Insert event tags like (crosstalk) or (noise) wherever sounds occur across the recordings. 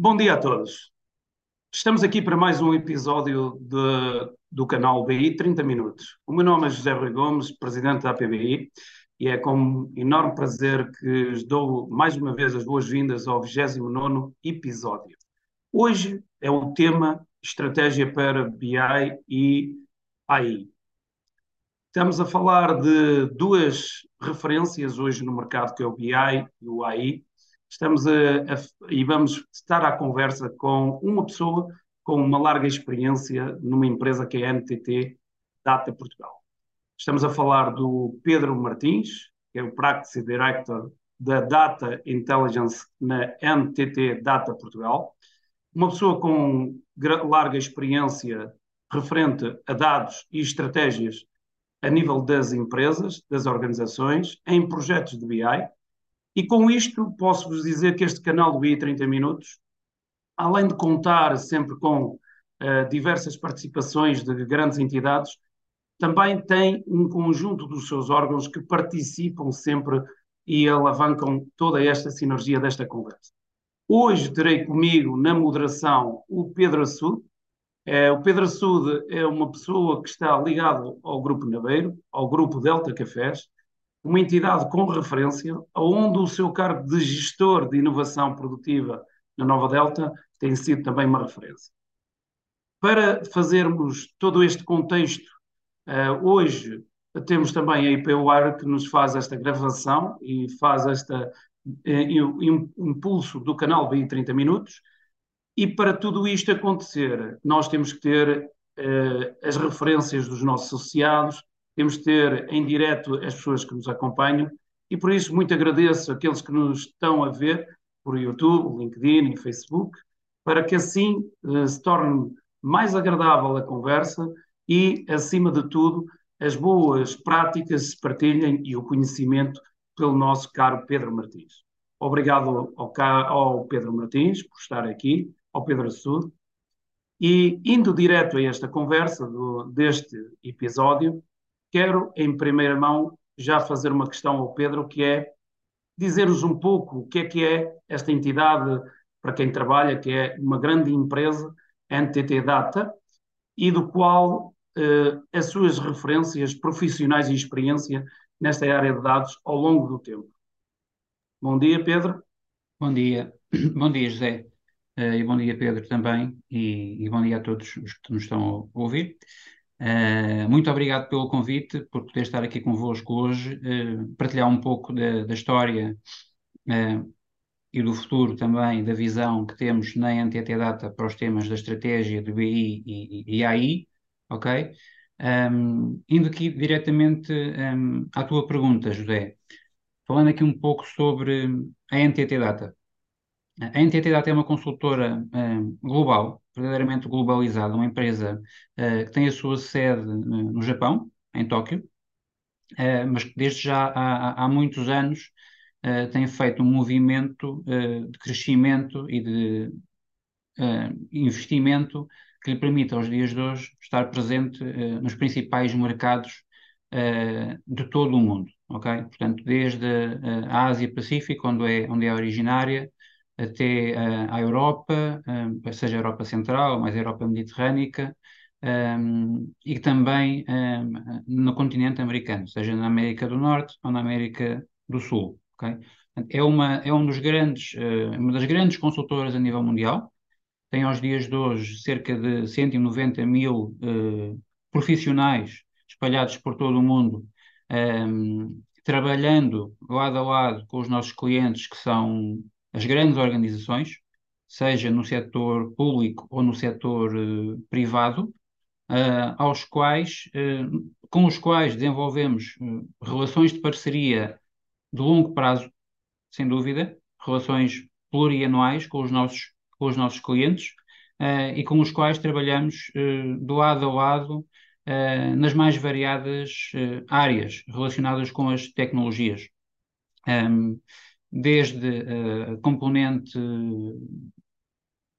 Bom dia a todos. Estamos aqui para mais um episódio de, do canal BI 30 Minutos. O meu nome é José Rui Gomes, presidente da APBI, e é com enorme prazer que lhes dou mais uma vez as boas-vindas ao 29 episódio. Hoje é o tema Estratégia para BI e AI. Estamos a falar de duas referências hoje no mercado, que é o BI e o AI. Estamos a, a, e vamos estar à conversa com uma pessoa com uma larga experiência numa empresa que é a NTT Data Portugal. Estamos a falar do Pedro Martins, que é o Practice Director da Data Intelligence na NTT Data Portugal. Uma pessoa com larga experiência referente a dados e estratégias a nível das empresas, das organizações, em projetos de BI. E com isto posso-vos dizer que este canal do BI 30 Minutos, além de contar sempre com uh, diversas participações de grandes entidades, também tem um conjunto dos seus órgãos que participam sempre e alavancam toda esta sinergia desta conversa. Hoje terei comigo na moderação o Pedro Assud, é, o Pedro Assude é uma pessoa que está ligado ao Grupo Naveiro, ao Grupo Delta Cafés, uma entidade com referência, onde o seu cargo de gestor de inovação produtiva na Nova Delta tem sido também uma referência. Para fazermos todo este contexto, uh, hoje temos também a IPUAR que nos faz esta gravação e faz este uh, impulso do canal BI 30 Minutos, e para tudo isto acontecer, nós temos que ter uh, as referências dos nossos associados, temos que ter em direto as pessoas que nos acompanham, e por isso muito agradeço aqueles que nos estão a ver por YouTube, LinkedIn e Facebook, para que assim uh, se torne mais agradável a conversa e, acima de tudo, as boas práticas se partilhem e o conhecimento pelo nosso caro Pedro Martins. Obrigado ao, ao Pedro Martins por estar aqui ao Pedro Sul. E indo direto a esta conversa do, deste episódio, quero em primeira mão já fazer uma questão ao Pedro, que é dizer-nos um pouco o que é que é esta entidade para quem trabalha, que é uma grande empresa, NTT Data, e do qual eh, as suas referências profissionais e experiência nesta área de dados ao longo do tempo. Bom dia, Pedro. Bom dia. (clears throat) Bom dia, José. Uh, e bom dia, Pedro, também, e, e, bom dia a todos os que nos estão a ouvir. Uh, muito obrigado pelo convite, por poder estar aqui convosco hoje, uh, partilhar um pouco da, da história e do futuro também, da visão que temos na NTT Data para os temas da estratégia do BI e, e, e AI, ok? Um, indo aqui diretamente um, à tua pergunta, José, falando aqui um pouco sobre a NTT Data. A NTT é uma consultora uh, global, verdadeiramente globalizada, uma empresa uh, que tem a sua sede uh, no Japão, em Tóquio, mas que desde já há, há muitos anos tem feito um movimento de crescimento e de investimento que lhe permite aos dias de hoje estar presente nos principais mercados de todo o mundo, ok? Portanto, desde a Ásia Pacífico, onde é, onde é originária, até uh, à Europa, uh, seja a Europa Central, mais a Europa Mediterrânica, um, e também um, no continente americano, seja na América do Norte ou na América do Sul. Okay? É, uma, é um dos grandes, uh, uma das grandes consultoras a nível mundial, tem aos dias de hoje cerca de 190 mil uh, profissionais espalhados por todo o mundo, um, trabalhando lado a lado com os nossos clientes, que são as grandes organizações, seja no setor público ou no setor uh, privado, uh, aos quais, uh, com os quais desenvolvemos relações de parceria de longo prazo, sem dúvida, relações plurianuais com os nossos, com os nossos clientes e com os quais trabalhamos do lado a lado nas mais variadas áreas relacionadas com as tecnologias. Um, desde a uh, componente,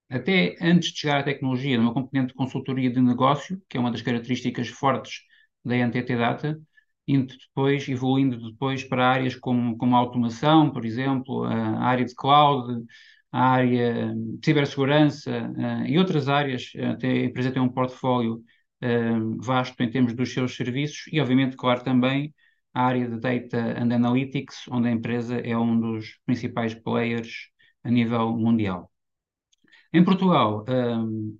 até antes de chegar à tecnologia, uma componente de consultoria de negócio, que é uma das características fortes da NTT Data, indo depois, evoluindo depois para áreas como, como a automação, por exemplo, a área de cloud, a área de cibersegurança e outras áreas. a empresa tem um portfólio vasto em termos dos seus serviços e, obviamente, claro, também a área de Data and Analytics, onde a empresa é um dos principais players a nível mundial. Em Portugal,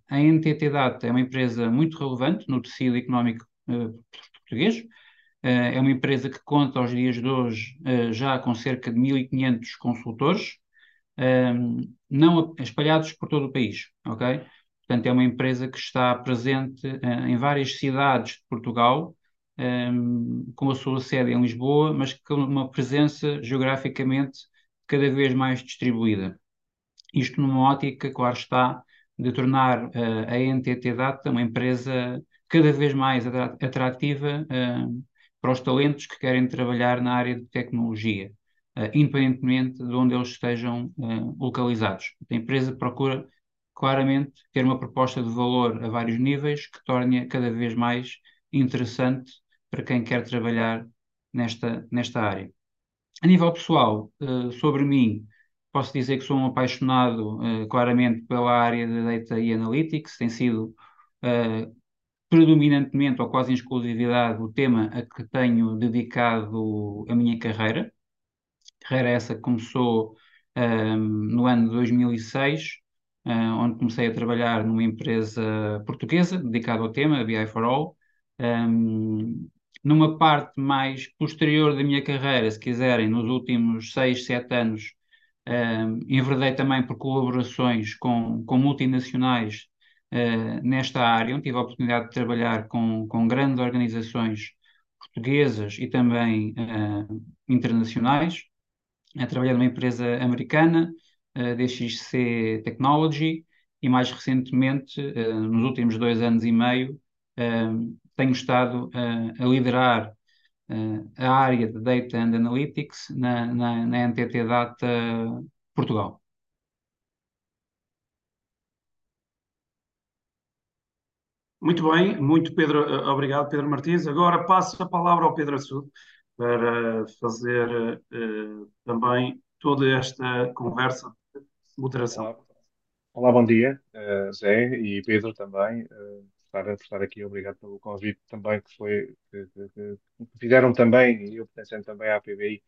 a NTT Data é uma empresa muito relevante no tecido económico português. É uma empresa que conta aos dias de hoje já com cerca de 1.500 consultores, não espalhados por todo o país, ok? Portanto, é uma empresa que está presente em várias cidades de Portugal, com a sua sede em Lisboa, mas com uma presença geograficamente cada vez mais distribuída. Isto numa ótica, claro está, de tornar a NTT Data uma empresa cada vez mais atrativa para os talentos que querem trabalhar na área de tecnologia, independentemente de onde eles estejam localizados. A empresa procura claramente ter uma proposta de valor a vários níveis que torne-a cada vez mais interessante para quem quer trabalhar nesta, nesta área. A nível pessoal, sobre mim, posso dizer que sou um apaixonado claramente pela área de Data e Analytics, tem sido predominantemente ou quase em exclusividade o tema a que tenho dedicado a minha carreira. Carreira essa que começou um, no ano de 2006, uh, onde comecei a trabalhar numa empresa portuguesa dedicada ao tema, a BI for All. Um, numa parte mais posterior da minha carreira, se quiserem, nos últimos 6, 7 anos, um, enverdei também por colaborações com, com multinacionais uh, nesta área, onde tive a oportunidade de trabalhar com, com grandes organizações portuguesas e também uh, internacionais. Uh, trabalhei numa empresa americana, uh, DXC Technology, e mais recentemente, nos últimos dois anos e meio, tenho estado a liderar a área de Data and Analytics na, na, na NTT Data Portugal. Muito bem, muito Pedro, eh, obrigado Pedro Martins. Agora passo a palavra ao Pedro Assudo para fazer uh, também toda esta conversa de moderação. Olá, Olá bom dia, uh, Zé e Pedro também, uh, estar, estar aqui. Obrigado pelo convite também que foi que, que, que fizeram também, e eu pertencendo também à PBI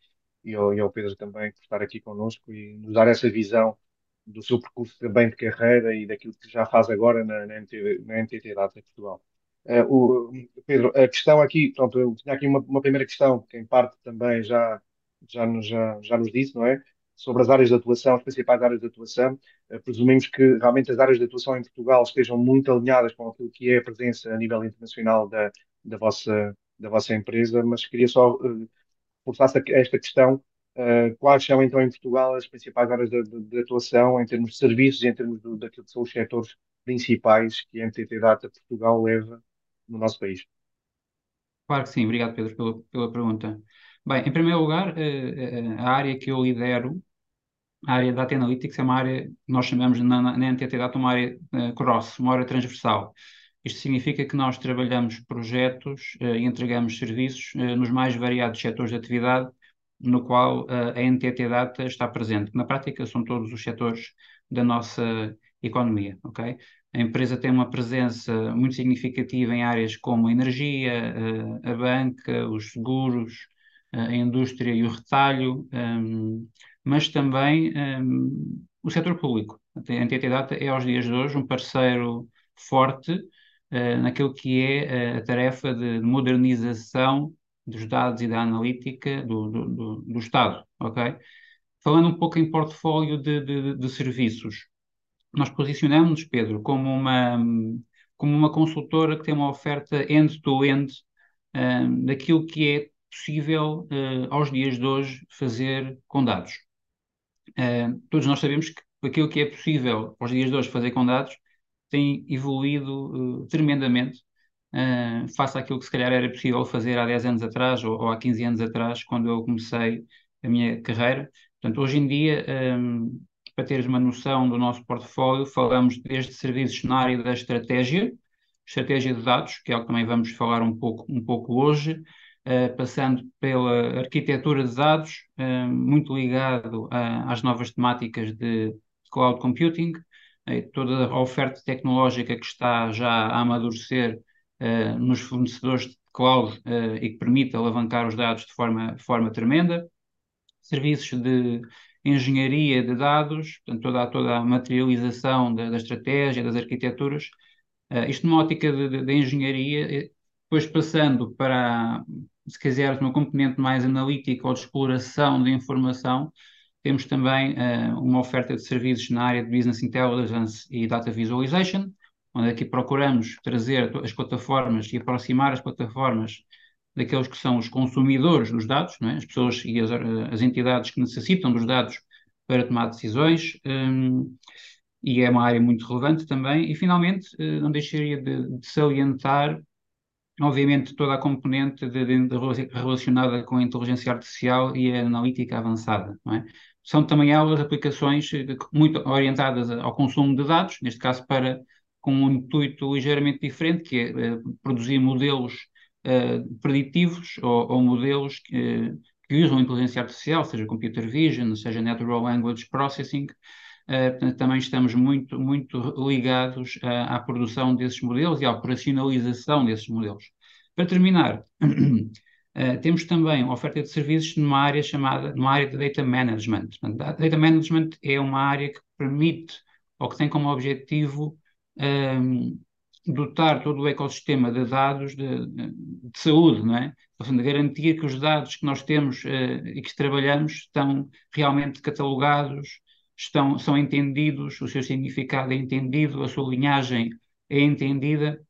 e ao, e ao Pedro também, por estar aqui connosco e nos dar essa visão do seu percurso também de carreira e daquilo que já faz agora na, na, NTT, na NTT Data Portugal. Uh, o, Pedro, a questão aqui, pronto, eu tinha aqui uma, uma, primeira questão que em parte também já, já, nos, já, já nos disse, não é? Sobre as áreas de atuação, as principais áreas de atuação. Uh, presumimos que realmente as áreas de atuação em Portugal estejam muito alinhadas com aquilo que é a presença a nível internacional da, da, vossa, da vossa empresa, mas queria só uh, reforçar esta questão Uh, quais são então em Portugal as principais áreas de, de, de atuação em termos de serviços e em termos do, daquilo que são os setores principais que a NTT Data Portugal leva no nosso país? Claro que sim, obrigado Pedro pela, pela pergunta. Bem, em primeiro lugar, a área que eu lidero, a área Data Analytics, é uma área nós chamamos na, na NTT Data uma área uh, cross, uma área transversal. Isto significa que nós trabalhamos projetos e entregamos serviços nos mais variados setores de atividade no qual uh, a NTT Data está presente. Na prática, são todos os setores da nossa economia, ok? A empresa tem uma presença muito significativa em áreas como a energia, uh, a banca, os seguros, uh, a indústria e o retalho, um, mas também um, o setor público. A NTT Data é, aos dias de hoje, um parceiro forte naquilo que é a tarefa de modernização dos dados e da analítica do, do, do, do Estado, ok? Falando um pouco em portfólio de, de, de serviços, nós posicionamos-nos, Pedro, como uma, como uma consultora que tem uma oferta end-to-end um, daquilo que é possível uh, aos dias de hoje fazer com dados. Uh, todos nós sabemos que aquilo que é possível aos dias de hoje fazer com dados tem evoluído uh, tremendamente uh, face àquilo que se calhar era possível fazer há 10 anos atrás ou, ou, há 15 anos atrás, quando eu comecei a minha carreira. Portanto, hoje em dia, um, para teres uma noção do nosso portfólio, falamos desde serviços na área da estratégia, estratégia de dados, que é o que também vamos falar um pouco, um pouco hoje, passando pela arquitetura de dados, uh, muito ligado às novas temáticas de cloud computing, toda a oferta tecnológica que está já a amadurecer nos fornecedores de cloud e que permite alavancar os dados de forma, forma tremenda, serviços de engenharia de dados, portanto, toda, toda a materialização da, da estratégia, das arquiteturas, uh, isto numa ótica de, de, de, engenharia, depois passando para, se quiseres, uma componente mais analítica ou de exploração de informação, temos também uh, uma oferta de serviços na área de Business Intelligence e Data Visualization, onde aqui procuramos trazer as plataformas e aproximar as plataformas daqueles que são os consumidores dos dados, é? as pessoas e as, as, entidades que necessitam dos dados para tomar decisões, um, e é uma área muito relevante também. E, finalmente, uh, não deixaria de, de, salientar, obviamente, toda a componente de, de, relacionada com a inteligência artificial e a analítica avançada. É? São também elas aplicações eh, muito orientadas ao consumo de dados, neste caso para com um intuito ligeiramente diferente, que é uh, produzir modelos uh, preditivos ou, ou modelos que, que, usam inteligência artificial, seja computer vision, seja natural language processing. Uh, portanto, também estamos muito, muito ligados à produção desses modelos e à operacionalização desses modelos. Para terminar, Uh, (clears throat) temos também uma oferta de serviços numa área chamada, numa área de data management. Portanto, data management é uma área que permite ou que tem como objetivo um, ehm, dotar todo o ecossistema de dados de, de, saúde, não é? Seja, garantir que os dados que nós temos uh, e que trabalhamos estão realmente catalogados, estão, são entendidos, o seu significado é entendido, a sua linhagem é entendida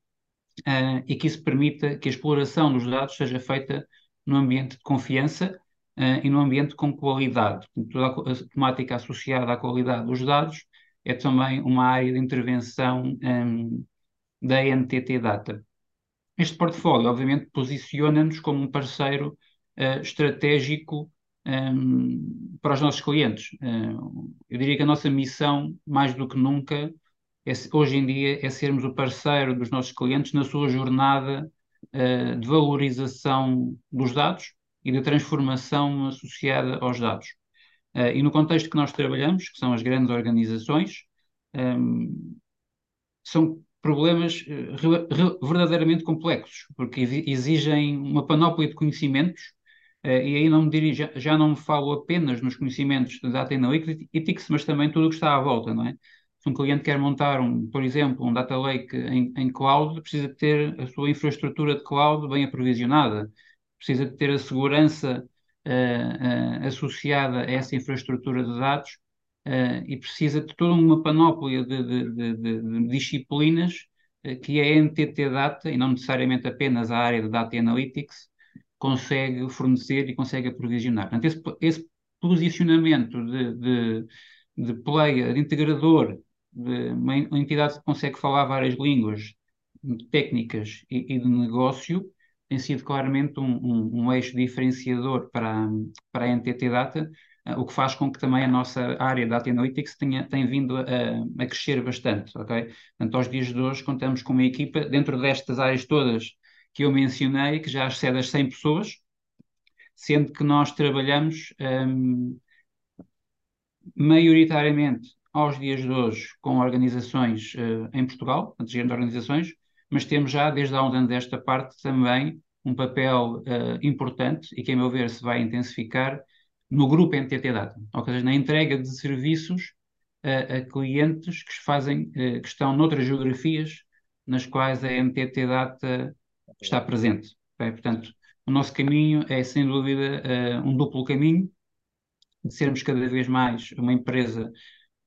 uh, e que isso permita que a exploração dos dados seja feita num ambiente de confiança uh, e num ambiente com qualidade. Toda a temática associada à qualidade dos dados é também uma área de intervenção um, da NTT Data. Este portfólio, obviamente, posiciona-nos como um parceiro uh, estratégico um, para os nossos clientes. Uh, eu diria que a nossa missão, mais do que nunca, é, hoje em dia é sermos o parceiro dos nossos clientes na sua jornada uh, de valorização dos dados e de transformação associada aos dados. Uh, e no contexto que nós trabalhamos, que são as grandes organizações, um, ehm, são problemas uh, verdadeiramente complexos, porque exigem uma panóplia de conhecimentos, e aí não me dirijo, já, não me falo apenas nos conhecimentos de Data Analytics, mas também tudo o que está à volta, não é? se um cliente quer montar, um, por exemplo, um data lake em, em cloud, precisa ter a sua infraestrutura de cloud bem aprovisionada, precisa de ter a segurança uh, uh, associada a essa infraestrutura de dados uh, e precisa de toda uma panóplia de, de, de, de disciplinas que a NTT Data, e não necessariamente apenas a área de Data Analytics, consegue fornecer e consegue aprovisionar. Portanto, esse, esse posicionamento de, de player, de integrador de uma entidade que consegue falar várias línguas técnicas e, e de negócio tem sido claramente um, um, um, eixo diferenciador para, para a NTT Data, uh, o que faz com que também a nossa área de Data Analytics tenha, tenha vindo a, a crescer bastante, ok? Portanto, aos dias de hoje contamos com uma equipa, dentro destas áreas todas que eu mencionei, que já excede as 100 pessoas, sendo que nós trabalhamos um, maioritariamente aos dias de hoje com organizações uh, em Portugal, portanto, grandes organizações, mas temos já desde há uns anos esta parte também um papel uh, importante e que, a meu ver, se vai intensificar no grupo NTT Data, ou seja, na entrega de serviços uh, a clientes que fazem, que estão noutras geografias nas quais a NTT Data está presente. Okay? Portanto, o nosso caminho é, sem dúvida, um duplo caminho, de sermos cada vez mais uma empresa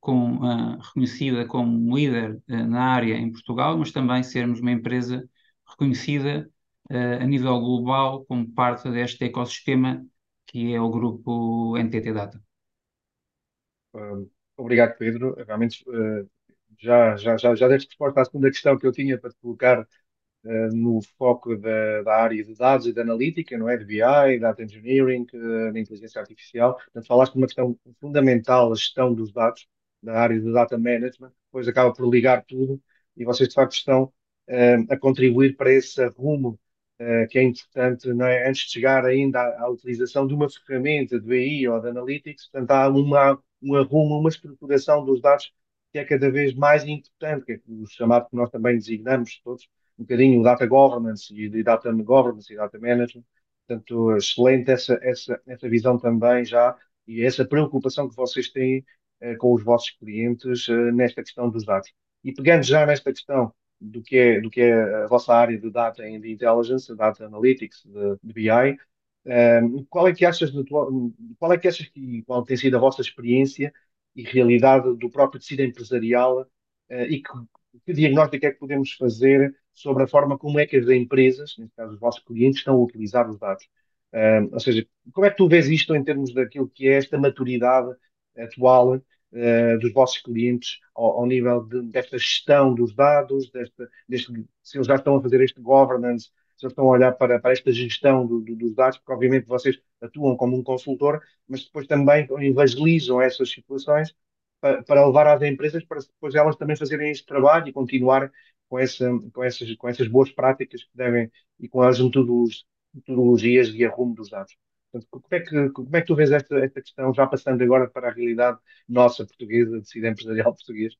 com, uh, reconhecida como líder uh, na área em Portugal, mas também sermos uma empresa reconhecida uh, a nível global como parte deste ecossistema que é o grupo NTT Data. obrigado, Pedro. Realmente já, já, já, já deste resposta à segunda questão que eu tinha para te colocar uh, no foco da, da, área de dados e de analítica, não é? De BI, Data Engineering, uh, de inteligência artificial. Portanto, falaste de uma questão fundamental, a gestão dos dados, da área de Data Management, depois acaba por ligar tudo e vocês de facto estão uh, a contribuir para esse rumo que é importante, não é? Antes de chegar ainda à, à, utilização de uma ferramenta de BI ou de Analytics, portanto, há uma, um arrumo, uma estruturação dos dados que é cada vez mais importante, que é o chamado que nós também designamos todos, um bocadinho o data governance e data governance e data management. Portanto, excelente essa, essa, essa visão também já e essa preocupação que vocês têm eh, com os vossos clientes eh, nesta questão dos dados. E pegando já nesta questão do que é, do que é a vossa área de data and intelligence, data analytics, de, de BI, um, qual é que achas, qual é que achas que qual tem sido a vossa experiência e realidade do próprio tecido empresarial uh, e que, que, diagnóstico é que podemos fazer sobre a forma como é que as empresas, neste caso os vossos clientes, estão a utilizar os dados? Um, ou seja, como é que tu vês isto em termos daquilo que é esta maturidade atual uh, dos vossos clientes ao, ao nível de, desta gestão dos dados, desta, deste, se eles já estão a fazer este governance, se eles estão a olhar para, para esta gestão do, do, dos dados, porque obviamente vocês atuam como um consultor, mas depois também evangelizam essas situações para, para levar às empresas para depois elas também fazerem este trabalho e continuar com, essa, com, essas, com essas boas práticas que devem e com as metodologias de arrumo dos dados. Portanto, como é que, como é que tu vês esta, esta questão, já passando agora para a realidade nossa portuguesa, de tecido empresarial português,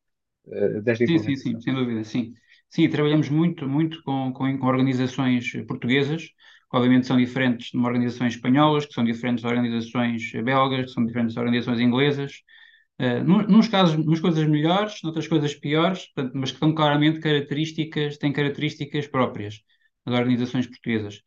uh, desta sim, sim, sim, sem dúvida, sim. Sim, trabalhamos muito, muito com, com, com, organizações portuguesas, que obviamente são diferentes de organizações espanholas, que são diferentes de organizações belgas, que são diferentes de organizações inglesas. Uh, nos casos, umas coisas melhores, noutras coisas piores, portanto, mas que têm claramente características, têm características próprias das organizações portuguesas.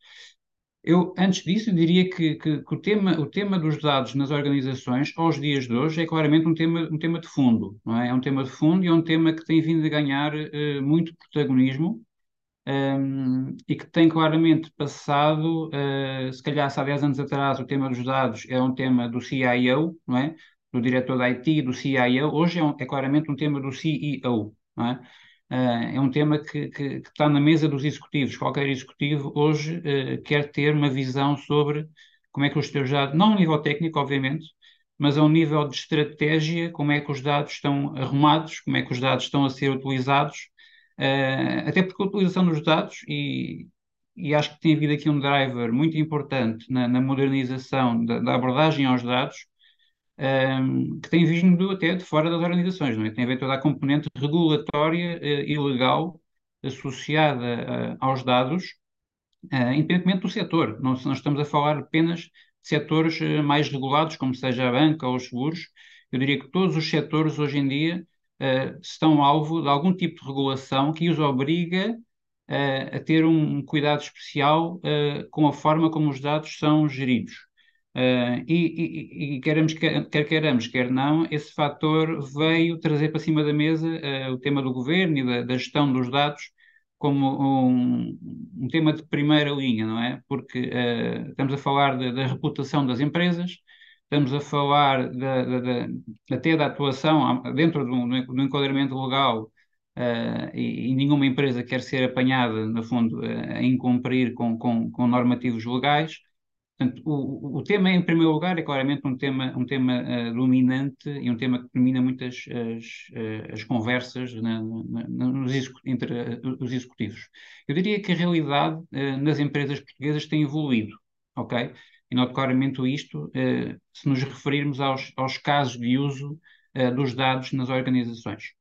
Eu, antes disso, diria que, que, que, o, tema, o tema dos dados nas organizações, aos dias de hoje, é claramente um tema, um tema de fundo. Não é? é um tema de fundo e é um tema que tem vindo a ganhar uh, muito protagonismo um, ehm, e que tem claramente passado, uh, se calhar há 10 anos atrás, o tema dos dados é um tema do CIO, não é? Do diretor da IT, do CIO, hoje é, um, é claramente um tema do CEO. Não é? Uh, é um tema que, que, que, está na mesa dos executivos. Qualquer executivo hoje uh, quer ter uma visão sobre como é que os teus dados, não a nível técnico, obviamente, mas a um nível de estratégia, como é que os dados estão arrumados, como é que os dados estão a ser utilizados, uh, até porque a utilização dos dados, e, e acho que tem havido aqui um driver muito importante na, na modernização da, da abordagem aos dados, um, que tem vindo até de fora das organizações, não é? Tem a ver toda a componente regulatória uh, e legal associada uh, aos dados, uh, independentemente do setor. Não, não estamos a falar apenas de setores mais regulados, como seja a banca ou os seguros. Eu diria que todos os setores hoje em dia estão alvo de algum tipo de regulação que os obriga a ter um cuidado especial com a forma como os dados são geridos. Uh, e, e, e queremos, quer, queiramos, quer não, esse fator veio trazer para cima da mesa uh, o tema do governo e da, da gestão dos dados como um, um, tema de primeira linha, não é? Porque uh, estamos a falar de, da reputação das empresas, estamos a falar até da atuação dentro do, do enquadramento legal e, e, nenhuma empresa quer ser apanhada, no fundo, a incumprir com, com, com normativos legais. Portanto, o, o tema, em primeiro lugar, é claramente um tema, um tema uh, dominante e um tema que domina muitas as, uh, as conversas na, na, nos, entre uh, os executivos. Eu diria que a realidade nas empresas portuguesas tem evoluído, ok? E noto claramente isto se nos referirmos aos, aos casos de uso dos dados nas organizações.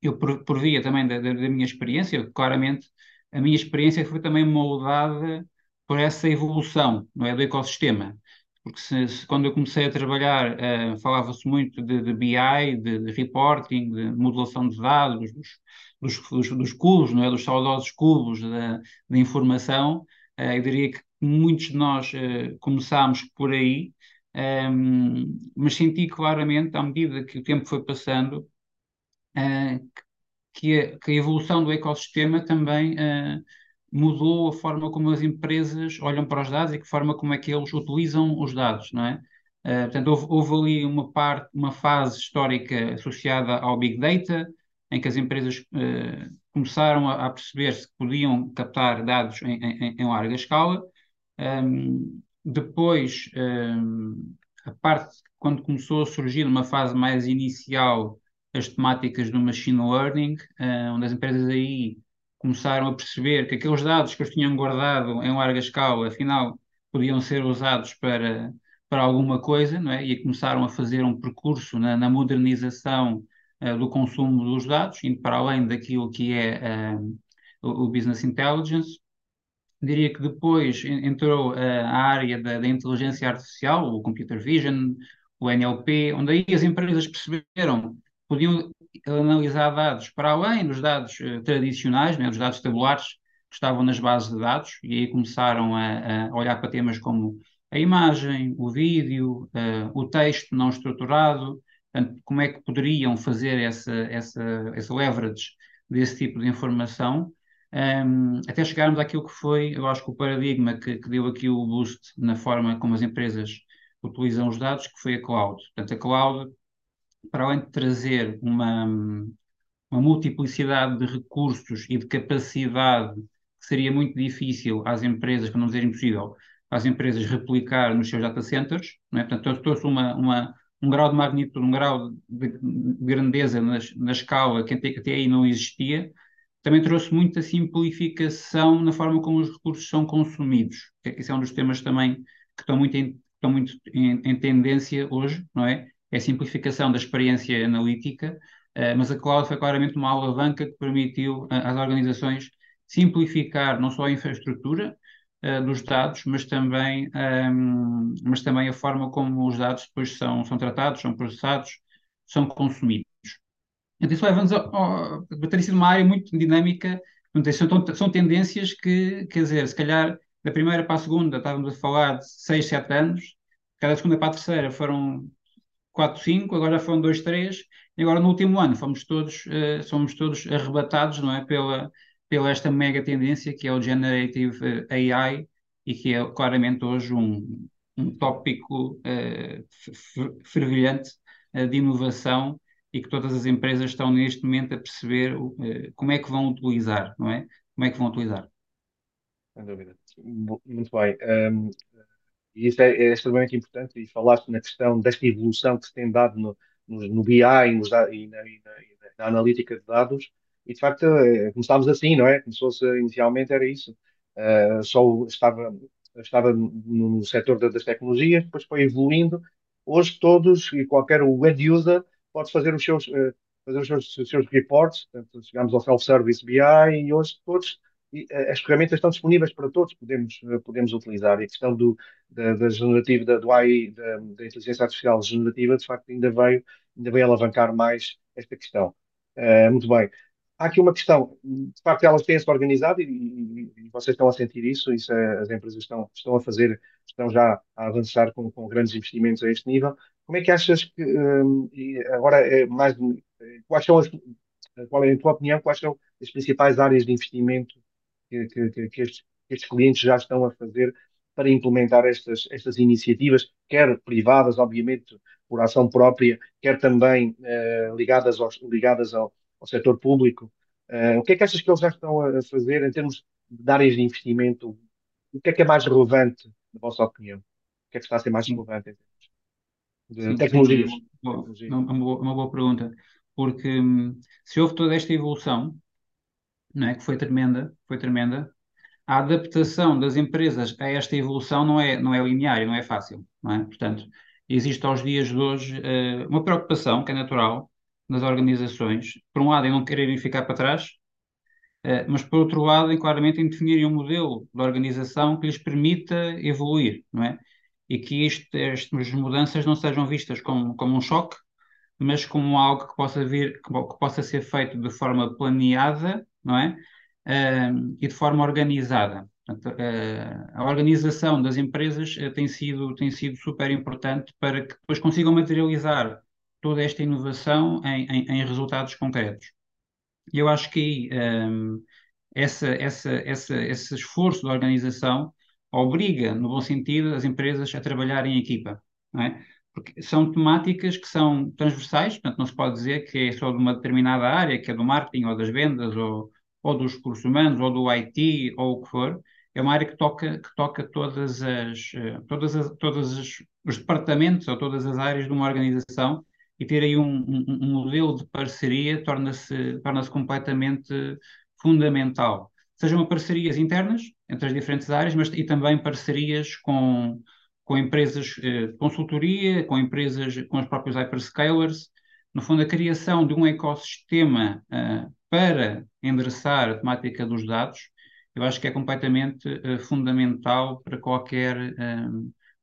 Eu, por, por via também da, da, da minha experiência, claramente, a minha experiência foi também moldada por essa evolução não é, do ecossistema. Porque se, se, quando eu comecei a trabalhar, uh, falava-se muito de, de BI, de, de, reporting, de modelação de dados, dos, dos, dos, dos cubos, não é, dos saudosos cubos da, de informação. Uh, eu diria que muitos de nós uh, começámos por aí, um, ehm, mas senti claramente, à medida que o tempo foi passando, que a, que, a, evolução do ecossistema também mudou a forma como as empresas olham para os dados e que forma como é que eles utilizam os dados, não é? Uh, portanto, houve, houve, ali uma parte, uma fase histórica associada ao Big Data, em que as empresas uh, começaram a, a perceber se podiam captar dados em, em, em larga escala. Um, depois, um, a parte, quando começou a surgir uma fase mais inicial, as temáticas do machine learning, uh, onde as empresas aí começaram a perceber que aqueles dados que eles tinham guardado em larga escala, afinal, podiam ser usados para, para alguma coisa, não é? E começaram a fazer um percurso na, na modernização uh, do consumo dos dados, indo para além daquilo que é uh, o, o, Business Intelligence. Diria que depois entrou uh, a área da, da, inteligência artificial, o Computer Vision, o NLP, onde aí as empresas perceberam podiam analisar dados para além dos dados tradicionais, né, dos dados tabulares que estavam nas bases de dados, e aí começaram a, a olhar para temas como a imagem, o vídeo, uh, o texto não estruturado, portanto, como é que poderiam fazer essa, essa, essa leverage desse tipo de informação, um, ehm, até chegarmos àquilo que foi, eu acho que o paradigma que, que, deu aqui o boost na forma como as empresas utilizam os dados, que foi a cloud. Portanto, a cloud, para além de trazer uma, uma multiplicidade de recursos e de capacidade que seria muito difícil às empresas, para não dizer impossível, às empresas replicar nos seus data centers, não é? portanto, trouxe uma, uma, um grau de magnitude, um grau de, grandeza na, na escala que até, até aí não existia, também trouxe muita simplificação na forma como os recursos são consumidos. Esse é um dos temas também que estão muito em, estão muito em, em tendência hoje, não é? É a simplificação da experiência analítica, uh, mas a cloud foi claramente uma alavanca que permitiu uh, às organizações simplificar não só a infraestrutura, uh, dos dados, mas também, um, mas também a forma como os dados depois são, são tratados, são processados, são consumidos. Então, isso leva-nos a, a ter sido uma área muito dinâmica, são, são tendências que, quer dizer, se calhar da primeira para a segunda estávamos a falar de 6, 7 anos, cada segunda para a terceira foram 4, 5, agora foram 2, 3, e agora no último ano fomos todos, uh, somos todos arrebatados, não é, pela, pela esta mega tendência que é o Generative eh, AI e que é claramente hoje um, um tópico uh, fervilhante uh, de inovação e que todas as empresas estão neste momento a perceber uh, como é que vão utilizar, não é? Como é que vão utilizar. Sem dúvida. Muito bem. Um, e isso é, é, extremamente importante e falaste na questão desta evolução que se tem dado no, no, no BI e, nos, e, na, e, na, e na analítica de dados e de facto eh, começámos assim, não é? Começou-se inicialmente, era isso. Uh, só estava, estava no setor das tecnologias, depois foi evoluindo. Hoje todos e qualquer end user pode fazer os seus, uh, fazer os seus, os seus reports, portanto, chegamos ao self-service BI e hoje todos e, uh, as ferramentas estão disponíveis para todos, podemos, podemos utilizar. E a questão do, da, da generativa, da, do AI, da, da inteligência artificial generativa, de facto, ainda veio, ainda veio alavancar mais esta questão. muito bem há aqui uma questão, de facto elas têm-se organizado e, e, e, vocês estão a sentir isso, isso é, as empresas estão, estão a fazer, estão já a avançar com, com grandes investimentos a este nível. Como é que achas que, um, agora é mais, quais são as, qual é, em tua opinião, quais são as principais áreas de investimento que, que, que, que estes, estes clientes já estão a fazer para implementar estas, estas iniciativas, quer privadas, obviamente, por ação própria, quer também uh, ligadas, aos, ligadas ao, ao setor público. Uh, o que é que achas que eles já estão a fazer em termos de áreas de investimento? O que é que é mais relevante, na vossa opinião? O que é que está a ser mais relevante em termos de sim, tecnologias? Sim, uma, boa, uma, boa, pergunta. Porque hum, se houve toda esta evolução, não é, que foi tremenda, foi tremenda, a adaptação das empresas a esta evolução não é, não é linear e não é fácil. Não é? Portanto, existe aos dias de hoje uh, uma preocupação que é natural nas organizações, por um lado, em não quererem ficar para trás, uh, mas por outro lado, em claramente em definirem um modelo de organização que lhes permita evoluir, não é? E que estas mudanças não sejam vistas como, como um choque, mas como algo que possa vir, que, que possa ser feito de forma planeada, não é? Uh, e de forma organizada. Portanto, uh, a organização das empresas uh, tem sido, tem sido super importante para que depois consigam materializar toda esta inovação em, em, em resultados concretos. E eu acho que um, essa, essa, essa, esse esforço da organização obriga, no bom sentido, as empresas a trabalhar em equipa, não é? Porque são temáticas que são transversais, portanto, não se pode dizer que é só de uma determinada área, que é do marketing ou das vendas ou, ou dos recursos humanos ou do IT ou o que for. É uma área que toca, que toca todas as, eh, todas as, todos os departamentos ou todas as áreas de uma organização e ter aí um, um, um modelo de parceria torna-se torna completamente fundamental. Sejam parcerias internas entre as diferentes áreas, mas e também parcerias com, com empresas de consultoria, com empresas, com os próprios hyperscalers, no fundo, a criação de um ecossistema para endereçar a temática dos dados, eu acho que é completamente fundamental para qualquer,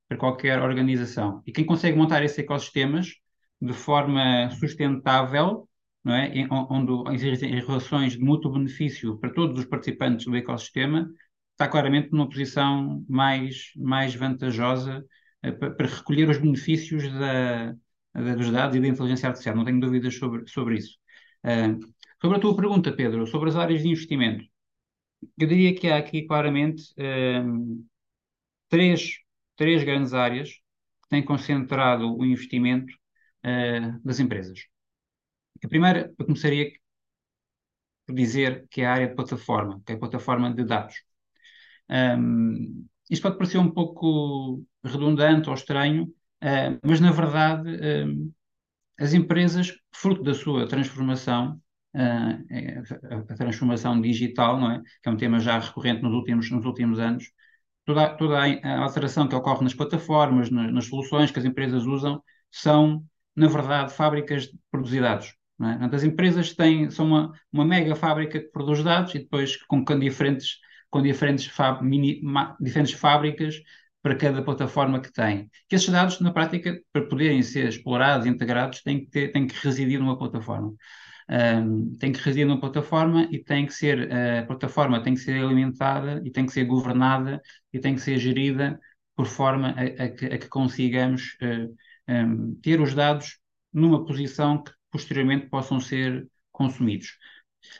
para qualquer organização. E quem consegue montar esses ecossistemas de forma sustentável, não é? onde existem relações de mútuo benefício para todos os participantes do ecossistema, está claramente numa posição mais, mais vantajosa uh, para recolher os benefícios da, da, dos dados e da inteligência artificial. Não tenho dúvidas sobre, sobre isso. Uh, sobre a tua pergunta, Pedro, sobre as áreas de investimento, eu diria que há aqui claramente uh, três, três grandes áreas que têm concentrado o investimento das empresas. A primeira, eu começaria por dizer que é a área de plataforma, que é a plataforma de dados. Um, isto pode parecer um pouco redundante ou estranho, uh, mas na verdade um, as empresas, fruto da sua transformação, uh, a, transformação digital, não é? que é um tema já recorrente nos últimos, nos últimos anos, toda, toda a alteração que ocorre nas plataformas, nas, nas soluções que as empresas usam, são, na verdade, fábricas de produzir dados. É? as empresas têm, são uma, uma mega fábrica que produz dados e depois com, com diferentes, com diferentes, mini, diferentes fábricas para cada plataforma que tem. Que esses dados, na prática, para poderem ser explorados e integrados, têm que, ter, têm que residir numa plataforma. Um, tem que residir numa plataforma e tem que ser, a plataforma tem que ser alimentada e tem que ser governada e tem que ser gerida por forma a, a, que, a que, consigamos uh, um, ter os dados numa posição que posteriormente possam ser consumidos.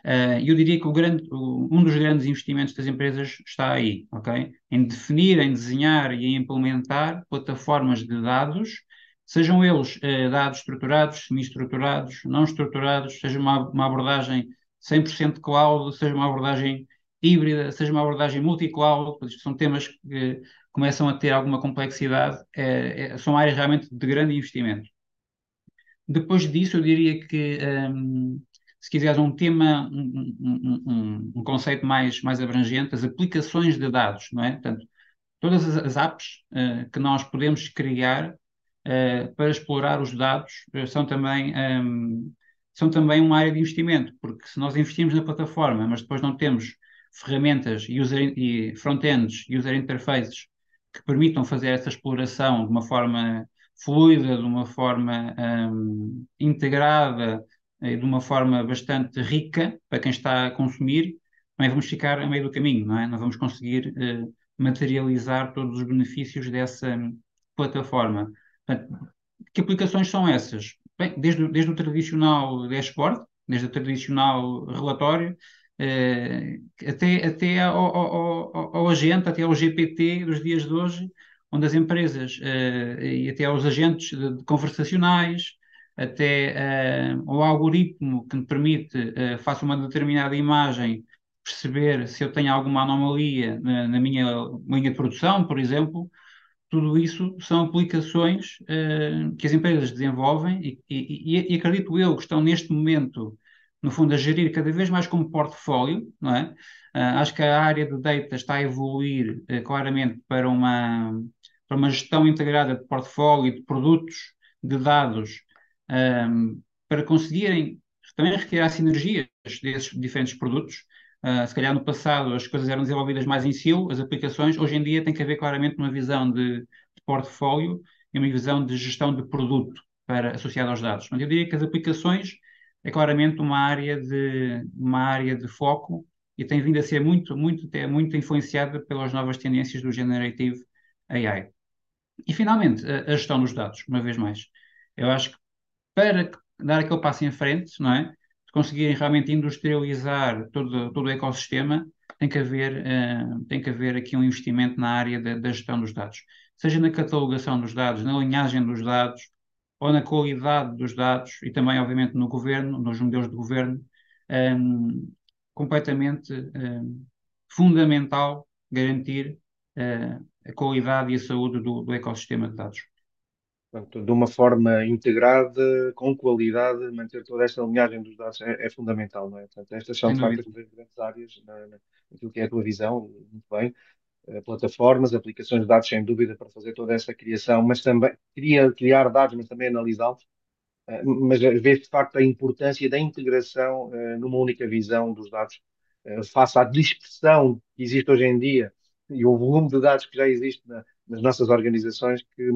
Uh, eu diria que grande, um dos grandes investimentos das empresas está aí, ok? Em definir, em desenhar e em implementar plataformas de dados, sejam eles uh, dados estruturados, semi-estruturados, não estruturados, seja uma, uma abordagem 100% cloud, seja uma abordagem híbrida, seja uma abordagem multi-cloud, são temas que começam a ter alguma complexidade, é, é, são áreas realmente de grande investimento. Depois disso, eu diria que, um, se quiseres um tema, um, um, um, conceito mais, mais abrangente, as aplicações de dados, não é? Portanto, todas as, as apps uh, que nós podemos criar uh, para explorar os dados uh, são também hum, são também uma área de investimento, porque se nós investimos na plataforma, mas depois não temos ferramentas user, e front-ends, user interfaces que permitam fazer essa exploração de uma forma fluida, de uma forma um, integrada e de uma forma bastante rica para quem está a consumir, também vamos ficar a meio do caminho, não é? Não vamos conseguir uh, materializar todos os benefícios dessa plataforma. Portanto, que aplicações são essas? Bem, desde, desde o tradicional dashboard, desde o tradicional relatório, uh, até, até ao, ao, ao, ao agente, até ao GPT dos dias de hoje, onde as empresas e até aos agentes de, de conversacionais, até uh, algoritmo que me permite, uh, faço uma determinada imagem, perceber se eu tenho alguma anomalia na, na minha linha de produção, por exemplo, tudo isso são aplicações uh, que as empresas desenvolvem e, e, e, acredito eu que estão neste momento, no fundo, a gerir cada vez mais como portfólio, não é? Uh, acho que a área de data está a evoluir uh, claramente para uma, para uma gestão integrada de portfólio, de produtos, de dados, um, para conseguirem também retirar sinergias desses diferentes produtos. Uh, se calhar no passado as coisas eram desenvolvidas mais em silo, as aplicações, hoje em dia tem que haver claramente uma visão de, de portfólio e uma visão de gestão de produto para, associada aos dados. Eu diria que as aplicações é claramente uma área de, uma área de foco e tem vindo a ser muito, muito, até muito influenciada pelas novas tendências do Generative AI. E, finalmente, a, a, gestão dos dados, uma vez mais. Eu acho que para dar aquele passo em frente, não é? De conseguirem realmente industrializar todo, todo o ecossistema, tem que haver, uh, tem que haver aqui um investimento na área da, da, gestão dos dados. Seja na catalogação dos dados, na linhagem dos dados, ou na qualidade dos dados, e também, obviamente, no governo, nos modelos de governo, um, completamente um, fundamental garantir uh, a qualidade e a saúde do, do ecossistema de dados. Portanto, de uma forma integrada, com qualidade, manter toda esta linhagem dos dados é, é fundamental, não é? Portanto, estas são, de facto, as grandes áreas na, naquilo que é a tua visão, muito bem. plataformas, aplicações de dados, sem dúvida, para fazer toda essa criação, mas também queria criar dados, mas também analisá-los. mas vê de facto a importância da integração numa única visão dos dados, face à dispersão que existe hoje em dia e o volume de dados que já existe na, nas nossas organizações, que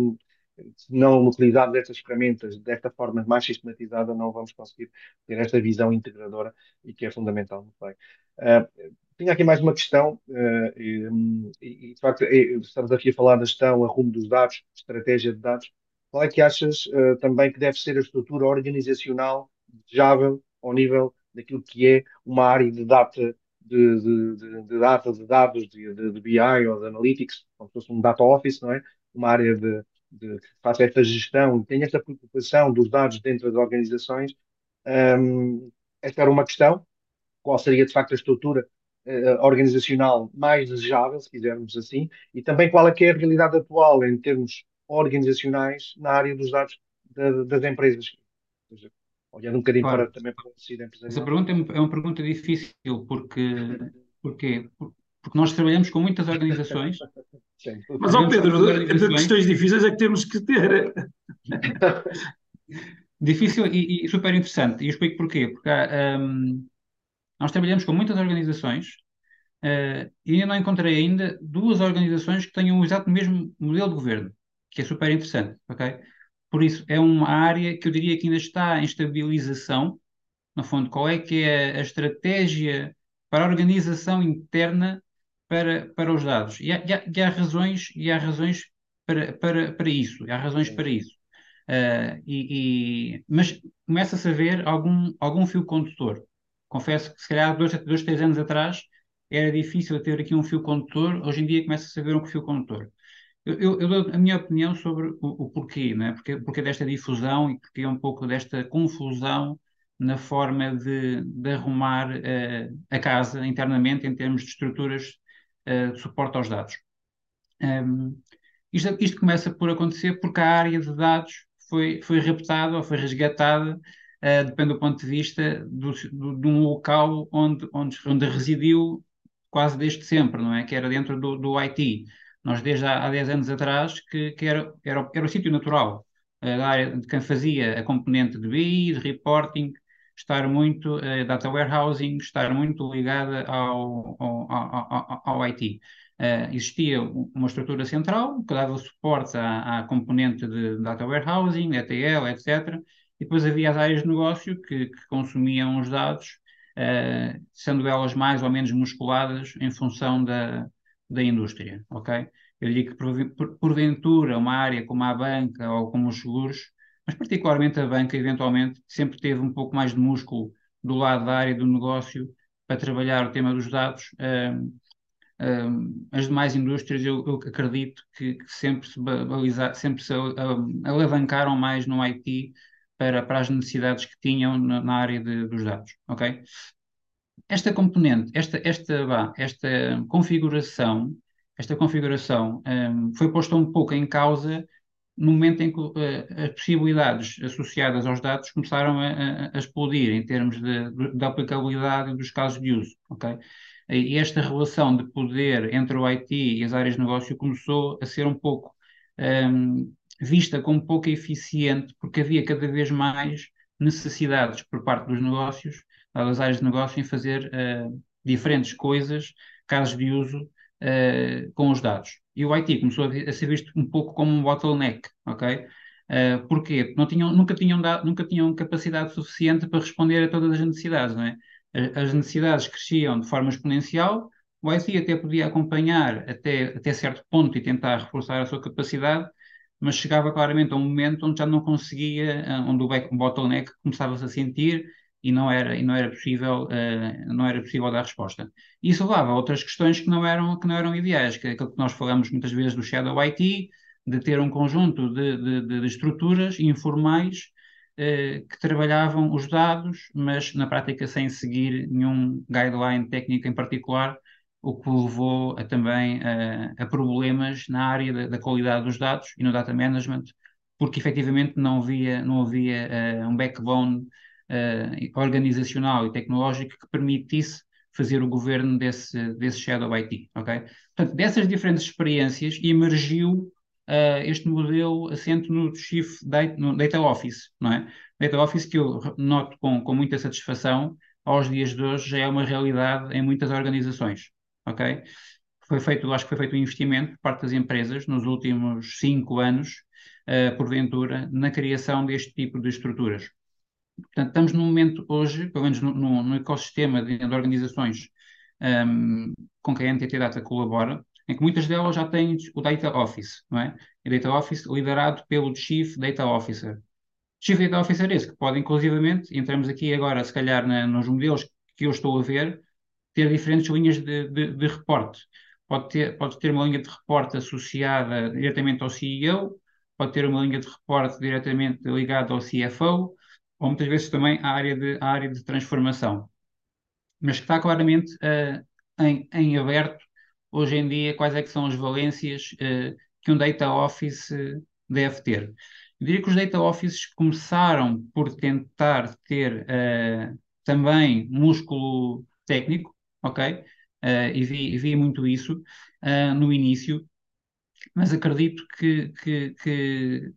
não utilizarmos estas ferramentas desta forma mais sistematizada, não vamos conseguir ter esta visão integradora e que é fundamental. Muito bem. Uh, aqui mais uma questão, uh, e, e, de facto, estamos aqui a falar da gestão, a rumo dos dados, estratégia de dados. Qual é que achas uh, também que deve ser a estrutura organizacional desejável ao nível daquilo que é uma área de data de, de, de, de data, de dados, de, de, BI ou de Analytics, como se fosse um data office, não é? Uma área de, de, faça esta gestão, tem esta preocupação dos dados dentro das organizações. Um, esta era uma questão. Qual seria, de facto, a estrutura uh, organizacional mais desejável, se quisermos assim, e também qual é é a realidade atual em termos organizacionais na área dos dados de, das empresas. Seja, olhando um bocadinho claro. para, também para o tecido empresarial. Essa pergunta é, é uma pergunta difícil, porque, porque, porque nós trabalhamos com muitas organizações mas, ó Pedro, entre questões difíceis é que temos que ter. (laughs) Difícil e, e, super interessante. E eu explico porquê. Porque um, nós trabalhamos com muitas organizações uh, e ainda não encontrei ainda duas organizações que tenham o exato mesmo modelo de governo, que é super interessante. Okay? Por isso, é uma área que eu diria que ainda está em estabilização. No fundo, qual é que é a estratégia para a organização interna para, para os dados. E há, e há, e há razões, e há razões para, para, para isso. Há razões para isso. Uh, e, e, mas começa-se a ver algum, algum fio condutor. Confesso que se calhar dois, dois, três anos atrás era difícil ter aqui um fio condutor, hoje em dia começa-se a ver um fio condutor. Eu, eu, eu, dou a minha opinião sobre o, o porquê, né? porque, porque desta difusão e porque é um pouco desta confusão na forma de, de arrumar uh, a casa internamente em termos de estruturas uh, suporte aos dados. Um, isto, isto, começa por acontecer porque a área de dados foi, foi raptada ou foi resgatada, uh, depende do ponto de vista do, do, de um local onde, onde, onde residiu quase desde sempre, não é? Que era dentro do, do IT. Nós, desde há, há 10 anos atrás, que, que era, era, era o sítio natural uh, da área de quem fazia a componente de BI, de reporting, estar muito, uh, data warehousing, estar muito ligada ao, ao, ao, ao IT. Uh, eh, existia uma estrutura central que dava suporte à, à, componente de data warehousing, ETL, etc. E depois havia as áreas de negócio que, que consumiam os dados, uh, sendo elas mais ou menos musculadas em função da, da indústria, ok? Eu diria que por, porventura uma área como a banca ou como os seguros mas particularmente a banca, eventualmente, sempre teve um pouco mais de músculo do lado da área do negócio para trabalhar o tema dos dados. Um, um, as demais indústrias, eu, eu acredito que, que, sempre se, baliza, sempre se um, alavancaram mais no IT para, para as necessidades que tinham na, na área de, dos dados, ok? Esta componente, esta, esta, esta configuração, esta configuração foi posta um pouco em causa no momento em que uh, as possibilidades associadas aos dados começaram a, a, a explodir em termos de, aplicabilidade dos casos de uso, ok? E esta relação de poder entre o IT e as áreas de negócio começou a ser um pouco um, ehm, vista como pouco eficiente, porque havia cada vez mais necessidades por parte dos negócios, das áreas de negócio, em fazer uh, diferentes coisas, casos de uso, uh, com os dados e o IT começou a, ser visto um pouco como um bottleneck, ok? Uh, porquê? Não tinham, nunca, tinham nunca tinham capacidade suficiente para responder a todas as necessidades, não é? As necessidades cresciam de forma exponencial, o IT até podia acompanhar até, até certo ponto e tentar reforçar a sua capacidade, mas chegava claramente a um momento onde já não conseguia, ah, onde o bottleneck começava-se a sentir e não era, e não era possível, uh, não era possível dar resposta. Isso levava a outras questões que não eram, que não eram ideais, que é aquilo que nós falamos muitas vezes do Shadow IT, de ter um conjunto de, de, de estruturas informais uh, que trabalhavam os dados, mas na prática sem seguir nenhum guideline técnico em particular, o que levou a, também a, a problemas na área da, da, qualidade dos dados e no data management, porque efetivamente não havia, não havia uh, um backbone uh, organizacional e tecnológico que permitisse fazer o governo desse, desse Shadow IT, ok? Portanto, dessas diferentes experiências emergiu uh, este modelo assente no Chief Data, no Data Office, não é? Data Office que eu noto com, com muita satisfação, aos dias de hoje já é uma realidade em muitas organizações, ok? Foi feito, acho que foi feito um investimento por parte das empresas nos últimos cinco anos, uh, porventura, na criação deste tipo de estruturas. Portanto, estamos num momento hoje, pelo menos no, no, ecossistema de, de organizações um, com que a NTT Data colabora, em que muitas delas já têm o Data Office, não é? E Data Office liderado pelo Chief Data Officer. Chief Data Officer esse, que pode inclusivamente, entramos aqui agora se calhar na, nos modelos que eu estou a ver, ter diferentes linhas de, de, de reporte. Pode ter, pode ter uma linha de reporte associada diretamente ao CEO, pode ter uma linha de reporte diretamente ligada ao CFO, ou muitas vezes também à área de, à área de transformação. Mas que está claramente uh, em, em, aberto hoje em dia quais é que são as valências uh, que um data office uh, deve ter. Eu diria que os data offices começaram por tentar ter também músculo técnico, ok? e vi, vi, muito isso no início, mas acredito que, que, que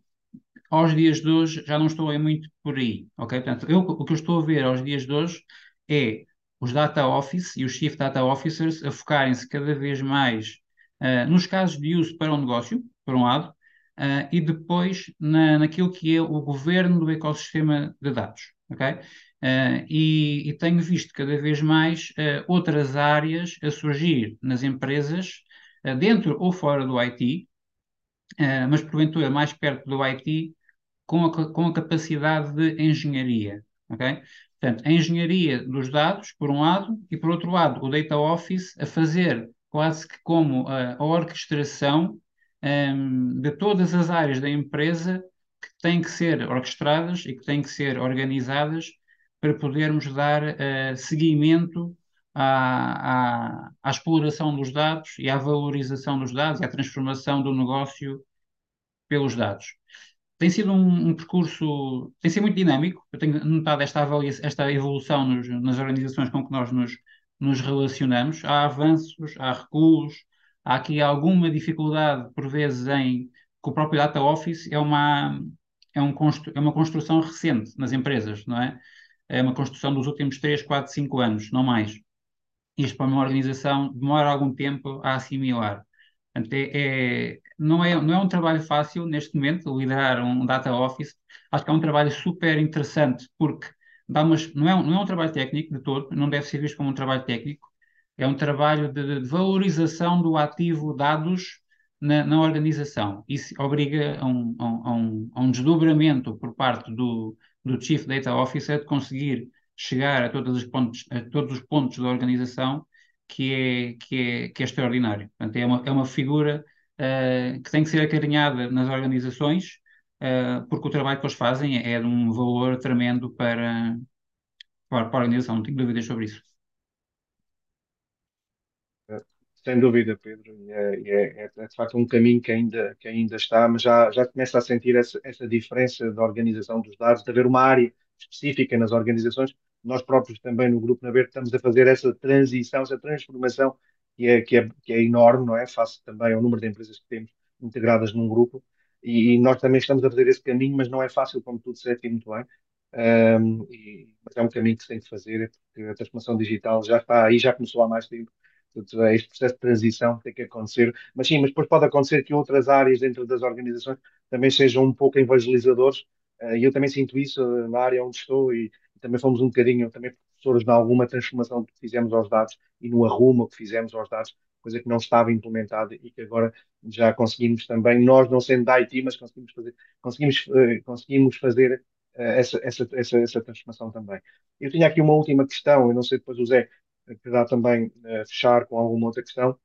aos dias de hoje já não estou aí muito por aí, ok? Portanto, eu, o que eu estou a ver aos dias de hoje é os data office e os chief data officers a focarem-se cada vez mais uh, nos casos de uso para um negócio, por um lado, uh, e depois na, naquilo que é o governo do ecossistema de dados, ok? Uh, e, e, tenho visto cada vez mais outras áreas a surgir nas empresas, dentro ou fora do IT, mas porventura mais perto do IT, com a, com a capacidade de engenharia. Okay? Portanto, a engenharia dos dados, por um lado, e por outro lado, o Data Office a fazer quase que como a, a orquestração um, de todas as áreas da empresa que têm que ser orquestradas e que têm que ser organizadas para podermos dar uh, seguimento à, à, à, exploração dos dados e à valorização dos dados e à transformação do negócio pelos dados tem sido um, um, percurso, tem sido muito dinâmico. Eu tenho notado esta, esta evolução nos, nas organizações com que nós nos, nos relacionamos. Há avanços, há recuos, há aqui alguma dificuldade, por vezes, em que o próprio Data Office é uma, é, um é uma construção recente nas empresas, não é? É uma construção dos últimos 3, 4, 5 anos, não mais. Isto para uma organização demora algum tempo a assimilar. É, é, não, é, não é um trabalho fácil neste momento, liderar um data office. Acho que é um trabalho super interessante, porque dá umas, não, é, não é um trabalho técnico de todo, não deve ser visto como um trabalho técnico, é um trabalho de, de valorização do ativo dados na, na, organização. Isso obriga a um, a, um, a um, desdobramento por parte do, do Chief Data Officer de conseguir chegar a todos os pontos, a todos os pontos da organização que é, que é, que é extraordinário. Portanto, é uma, é uma figura uh, que tem que ser acarinhada nas organizações, uh, porque o trabalho que eles fazem é de um valor tremendo para, para, para a organização, não tenho dúvidas sobre isso. Sem dúvida, Pedro, é, é, é, de facto um caminho que ainda, que ainda está, mas já, já começa a sentir essa, essa diferença da organização dos dados, de haver uma área específica nas organizações nós próprios também no Grupo Naver estamos a fazer essa transição, essa transformação que é, que é, que é enorme, não é? Face também ao número de empresas que temos integradas num grupo e, e nós também estamos a fazer esse caminho, mas não é fácil, como tu disseste muito bem. Um, e, mas é um caminho que se tem que fazer, porque a transformação digital já está aí, já começou há mais tempo. Portanto, é este processo de transição tem que acontecer. Mas sim, mas depois pode acontecer que outras áreas dentro das organizações também sejam um pouco evangelizadores. Uh, e eu também sinto isso na área onde estou e, também fomos um bocadinho também professores de alguma transformação que fizemos aos dados e no arrumo que fizemos aos dados, coisa que não estava implementada e que agora já conseguimos também, nós não sendo da IT, mas conseguimos fazer, conseguimos, uh, conseguimos fazer uh, essa, essa, essa, essa transformação também. Eu tinha aqui uma última questão, eu não sei depois o Zé querá também uh, fechar com alguma outra questão,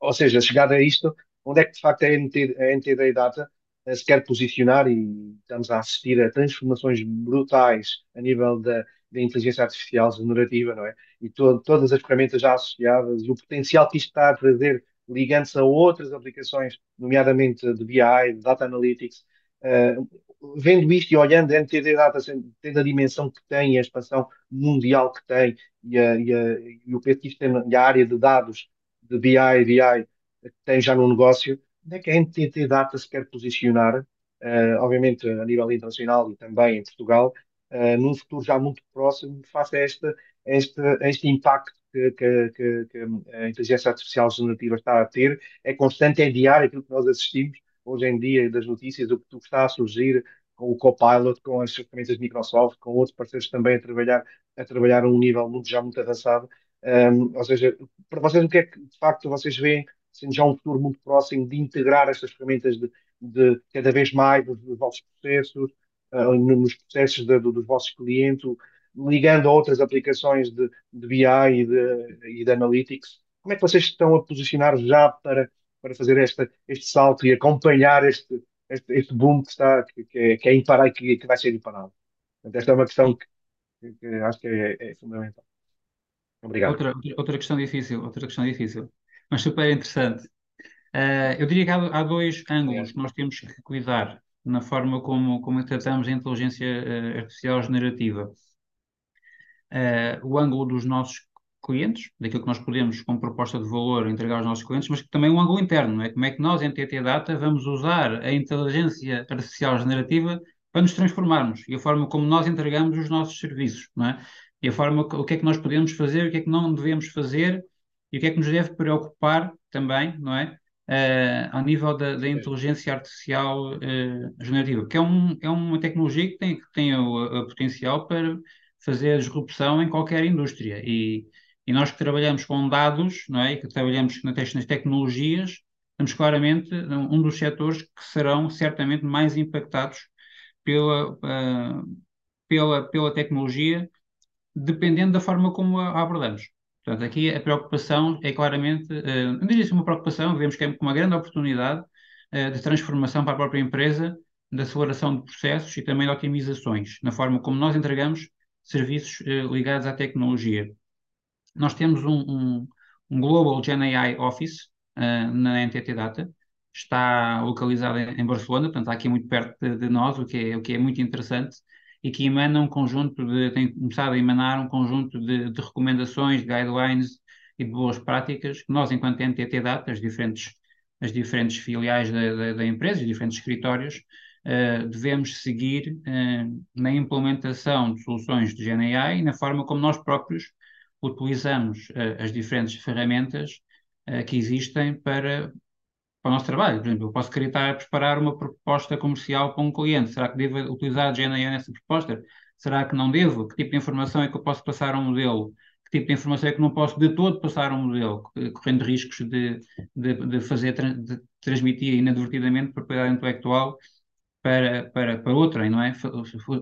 ou seja, chegada a isto, onde é que de facto a, NT, a NTD Data se quer posicionar e estamos a assistir a transformações brutais a nível da, da inteligência artificial generativa, não é? E to, todas as ferramentas já associadas e o potencial que isto está a trazer ligando-se a outras aplicações, nomeadamente de BI, Data Analytics, Uh, vendo isto e olhando a NTT Data, tendo a dimensão que tem, a expansão mundial que tem e, a, e, a, e o peso que isto tem área de dados, de BI, BI, que tem já no negócio, onde é que a NTT Data se quer posicionar, uh, obviamente a nível internacional e também em Portugal, uh, num futuro já muito próximo, face a este, este, este impacto que, que, que, a inteligência artificial generativa está a ter, é constante, é diário aquilo que nós assistimos hoje em dia das notícias, o que está a surgir com o Copilot, com as ferramentas de Microsoft, com outros parceiros também a trabalhar a, trabalhar a um nível muito, já muito avançado. Um, ou seja, para vocês, o que é que de facto vocês veem, sendo já um futuro muito próximo, de integrar estas ferramentas de, de cada vez mais dos, dos vossos processos, uh, nos processos de, dos vossos clientes, ligando a outras aplicações de, de BI e de, e de Analytics? Como é que vocês estão a posicionar já para, para fazer esta, este salto e acompanhar este, este, este boom que, está, que, que, é, que é imparável, que, que vai ser imparável? Portanto, esta é uma questão que, que acho que é, é fundamental. Obrigado. Outra, outra questão difícil, outra questão difícil, mas super interessante. Uh, eu diria que há, há dois ângulos que nós temos que cuidar na forma como, como tratamos a inteligência uh, artificial generativa. Uh, o ângulo dos nossos clientes, daquilo que nós podemos, como proposta de valor, entregar aos nossos clientes, mas também um ângulo interno, é? Como é que nós, em TT Data, vamos usar a inteligência artificial generativa para nos transformarmos e a forma como nós entregamos os nossos serviços, não é? E a forma, o que é que nós podemos fazer, o que é que não devemos fazer e o que é que nos deve preocupar também, não é? Uh, ao nível da, da inteligência artificial uh, generativa, que é, um, é uma tecnologia que tem, que tem o, o potencial para fazer a disrupção em qualquer indústria. E, e nós que trabalhamos com dados, não é? E que trabalhamos nas tecnologias, temos claramente um dos setores que serão certamente mais impactados pela, uh, pela, pela tecnologia, dependendo da forma como a abordamos. Portanto, aqui a preocupação é claramente, uh, não diria uma preocupação, vemos que é uma grande oportunidade uh, de transformação para a própria empresa, de aceleração de processos e também de otimizações, na forma como nós entregamos serviços uh, ligados à tecnologia. Nós temos um, um, um Global Gen AI Office na NTT Data, está localizado em, Barcelona, portanto, está aqui muito perto de, nós, o que, é, o que é muito interessante, e que emana um conjunto de, tem começado a emanar um conjunto de, de recomendações, de guidelines e de boas práticas que nós, enquanto NTT Data, as diferentes, as diferentes filiais da, da, da empresa, os diferentes escritórios, uh, devemos seguir uh, na implementação de soluções de GNI e na forma como nós próprios utilizamos uh, as diferentes ferramentas que existem para para o nosso trabalho. Por exemplo, eu posso querer estar a preparar uma proposta comercial para um cliente. Será que devo utilizar a GNI nessa proposta? Será que não devo? Que tipo de informação é que eu posso passar a um modelo? Que tipo de informação é que não posso de todo passar a um modelo? Correndo riscos de, de, de fazer, de transmitir inadvertidamente propriedade intelectual para, para, para outra, não é?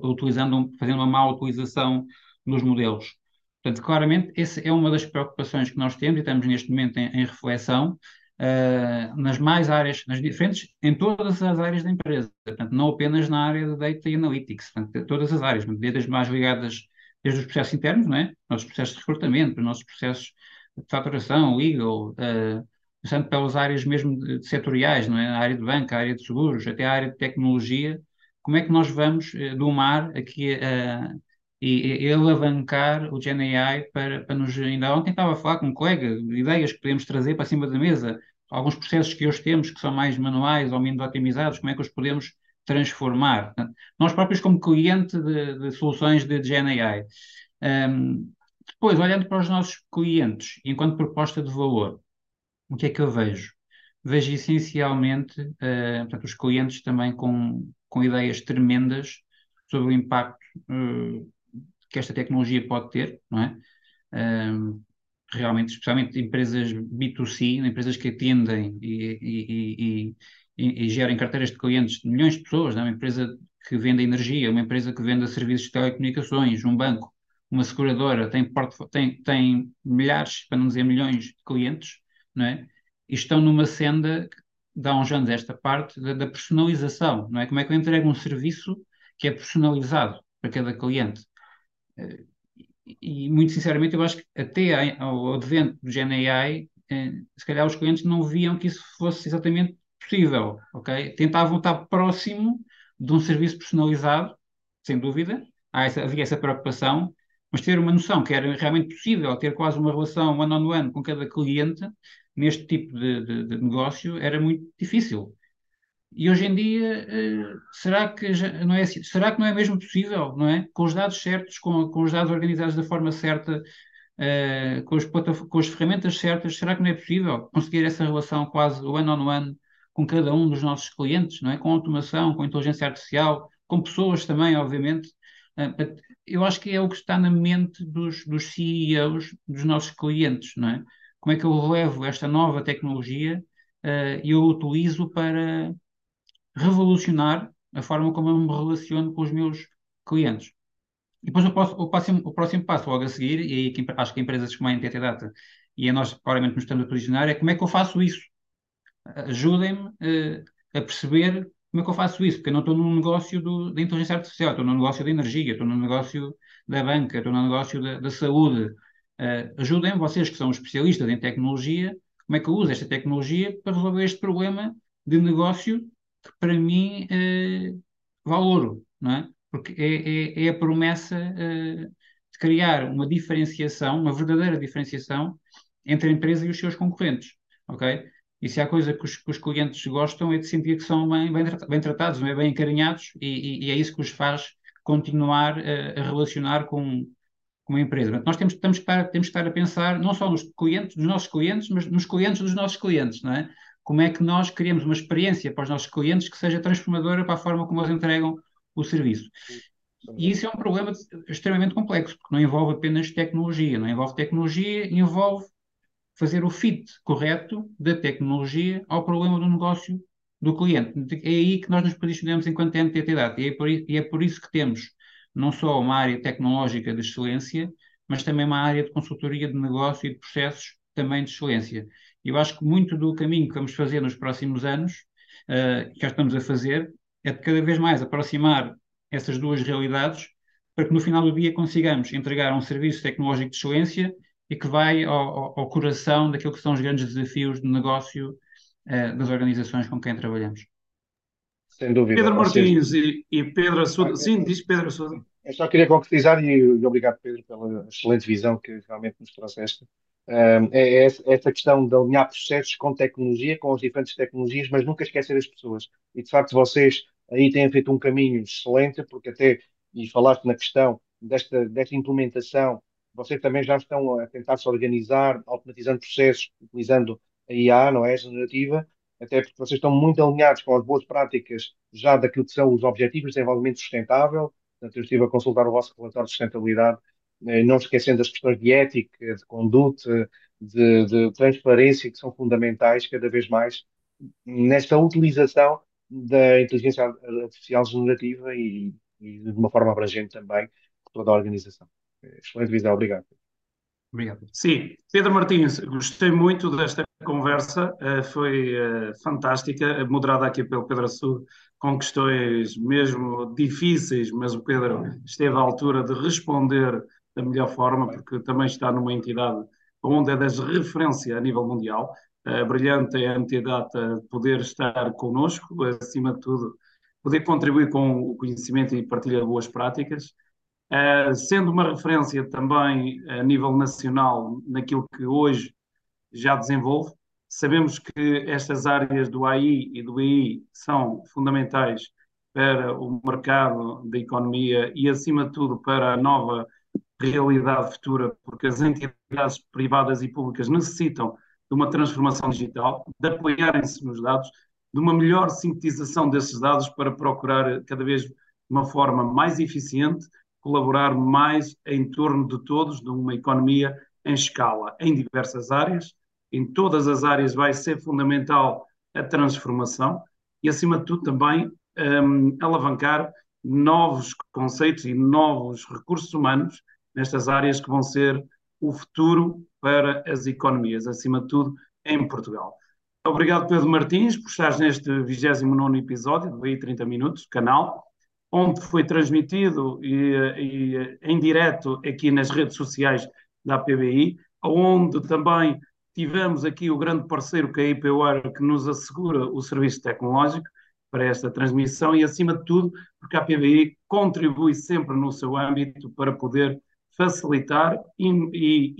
Utilizando, fazendo uma má utilização dos modelos. Portanto, claramente, essa é uma das preocupações que nós temos e estamos neste momento em, em reflexão uh, nas mais áreas, nas diferentes, em todas as áreas da empresa, portanto, não apenas na área de Data e Analytics, portanto, todas as áreas, desde as mais ligadas, desde os processos internos, não é? nossos processos de recrutamento, os nossos processos de faturação, legal, uh, portanto, pelas áreas mesmo de, de setoriais, não é? a área de banca, a área de seguros, até a área de tecnologia, como é que nós vamos uh, domar aqui uh, e, e alavancar o GenAI para, para nos. Ainda ontem estava a falar com um colega de ideias que podemos trazer para cima da mesa, alguns processos que hoje temos que são mais manuais ou menos otimizados, como é que os podemos transformar? Nós próprios, como cliente de, de soluções de GenAI. Um, depois, olhando para os nossos clientes, enquanto proposta de valor, o que é que eu vejo? Vejo essencialmente uh, portanto, os clientes também com, com ideias tremendas sobre o impacto uh, que esta tecnologia pode ter, não é? Um, realmente, especialmente empresas B2C, empresas que atendem e, e, e, e, gerem carteiras de clientes de milhões de pessoas, não é? uma empresa que vende energia, uma empresa que vende serviços de telecomunicações, um banco, uma seguradora, tem, tem, tem milhares, para não dizer milhões de clientes, não é? e estão numa senda de há uns anos esta parte da, da personalização, não é? Como é que eu entrego um serviço que é personalizado para cada cliente? E muito sinceramente eu acho que até ao advento do GNAI, eh, se calhar os clientes não viam que isso fosse exatamente possível, ok? Tentavam estar próximo de um serviço personalizado, sem dúvida, essa, havia essa preocupação, mas ter uma noção que era realmente possível ter quase uma relação one-on-one -on -one com cada cliente neste tipo de, de, de, negócio era muito difícil. E hoje em dia, uh, será, que não é, assim? será que não é mesmo possível, não é? Com os dados certos, com, com os dados organizados da forma certa, uh, com, os, com as ferramentas certas, será que não é possível conseguir essa relação quase one-on-one -on -one com cada um dos nossos clientes, não é? Com automação, com inteligência artificial, com pessoas também, obviamente. Uh, eu acho que é o que está na mente dos, dos CEOs dos nossos clientes, não é? Como é que eu levo esta nova tecnologia e eu utilizo para revolucionar a forma como eu me relaciono com os meus clientes. E depois o, próximo, o, próximo, passo, logo a seguir, e aí acho que empresas como a NTT Data e a nós claramente nos estamos a posicionar, é como é que eu faço isso? Ajudem-me uh, a perceber como é que eu faço isso, porque eu não estou no negócio do, da inteligência artificial, estou no negócio da energia, estou no negócio da banca, estou no negócio da, da saúde. Uh, ajudem vocês que são especialistas em tecnologia, como é que eu uso esta tecnologia para resolver este problema de negócio que para mim uh, não é? Porque é, é, é a promessa uh, de criar uma diferenciação, uma verdadeira diferenciação entre a empresa e os seus concorrentes, ok? E se há coisa que os, que os clientes gostam é de sentir que são bem, bem, bem tratados, bem, bem encarinhados e, e, e, é isso que os faz continuar a, a relacionar com, com a empresa. Nós temos, temos, que estar, temos que estar a pensar não só nos clientes, dos nossos clientes, mas nos clientes dos nossos clientes, não é? Como é que nós criamos uma experiência para os nossos clientes que seja transformadora para a forma como eles entregam o serviço. E isso é um problema extremamente complexo, porque não envolve apenas tecnologia, não envolve tecnologia, envolve fazer o fit correto da tecnologia ao problema do negócio do cliente. É aí que nós nos posicionamos enquanto NTT Data, é e é por isso que temos não só uma área tecnológica de excelência, mas também uma área de consultoria de negócio e de processos também de excelência. Eu acho que muito do caminho que vamos fazer nos próximos anos, uh, que já estamos a fazer, é de cada vez mais aproximar essas duas realidades para que no final do dia consigamos entregar um serviço tecnológico de excelência e que vai ao, ao coração daquilo que são os grandes desafios de negócio uh, das organizações com quem trabalhamos. Sem dúvida. Pedro Martins e, e, Pedro Assuda. Sim, diz Pedro Assuda. Eu só queria concretizar e, e obrigado, Pedro, pela excelente visão que realmente nos trouxeste é, é essa questão de alinhar processos com tecnologia, com as diferentes tecnologias, mas nunca esquecer as pessoas. E de facto, vocês aí têm feito um caminho excelente, porque até, e falaste na questão desta, desta implementação, vocês também já estão a tentar se organizar, automatizando processos, utilizando a IA, não é? Generativa, até porque vocês estão muito alinhados com as boas práticas já daquilo que são os objetivos de desenvolvimento sustentável. Portanto, eu estive a consultar o vosso relatório de sustentabilidade não esquecendo as questões de ética, de conduta, de, de, transparência, que são fundamentais cada vez mais nesta utilização da inteligência artificial generativa e, e de uma forma abrangente também por toda a organização. Eh, excelente visão, obrigado. Obrigado. Sim, Pedro Martins, gostei muito desta conversa, uh, foi uh, fantástica, moderada aqui pelo Pedro Assudo, com questões mesmo difíceis, mas o Pedro esteve à altura de responder da melhor forma, porque também está numa entidade onde é das referência a nível mundial. Uh, brilhante é a entidade poder estar connosco, acima de tudo, poder contribuir com o conhecimento e partilha de boas práticas, uh, sendo uma referência também a nível nacional naquilo que hoje já desenvolve. Sabemos que estas áreas do AI e do BI são fundamentais para o mercado da economia e, acima de tudo, para a nova realidade futura, porque as entidades privadas e públicas necessitam de uma transformação digital, de apoiarem-se nos dados, de uma melhor sintetização desses dados para procurar cada vez de uma forma mais eficiente, colaborar mais em torno de todos, de uma economia em escala, em diversas áreas. Em todas as áreas vai ser fundamental a transformação e, acima de tudo, também um, alavancar novos conceitos e novos recursos humanos nestas áreas que vão ser o futuro para as economias, acima de tudo em Portugal. Obrigado, Pedro Martins, por estares neste 29 episódio do BI 30 Minutos, canal, onde foi transmitido e, e, em direto aqui nas redes sociais da PBI, onde também tivemos aqui o grande parceiro que é a IPWare, que nos assegura o serviço tecnológico, para esta transmissão e, acima de tudo, porque a PBI contribui sempre no seu âmbito para poder facilitar e,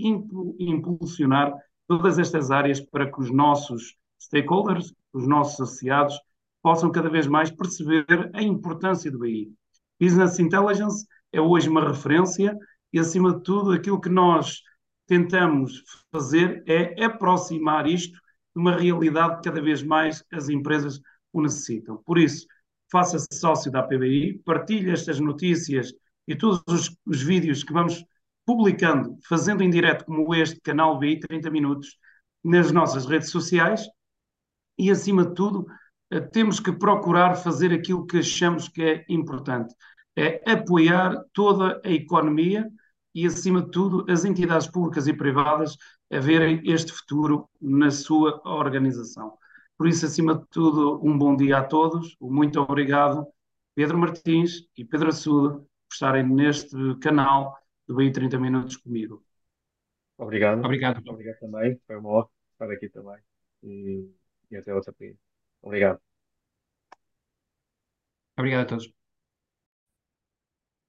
impulsionar todas estas áreas para que os nossos stakeholders, os nossos associados, possam cada vez mais perceber a importância do BI. Business Intelligence é hoje uma referência e, acima de tudo, aquilo que nós tentamos fazer é aproximar isto de uma realidade que cada vez mais as empresas o necessitam. Por isso, faça-se sócio da PBI, partilhe estas notícias e todos os, os, vídeos que vamos publicando, fazendo em direto como este canal BI 30 minutos nas nossas redes sociais e, acima de tudo, eh, temos que procurar fazer aquilo que achamos que é importante, é apoiar toda a economia e, acima de tudo, as entidades públicas e privadas a verem este futuro na sua organização. Por isso, acima de tudo, um bom dia a todos. Muito obrigado, Pedro Martins e Pedro Assuda, por estarem neste canal do BI 30 Minutos comigo. Obrigado. Obrigado. Obrigado também. Foi uma honra estar aqui também. E, e até outra vez. Obrigado. Obrigado a todos.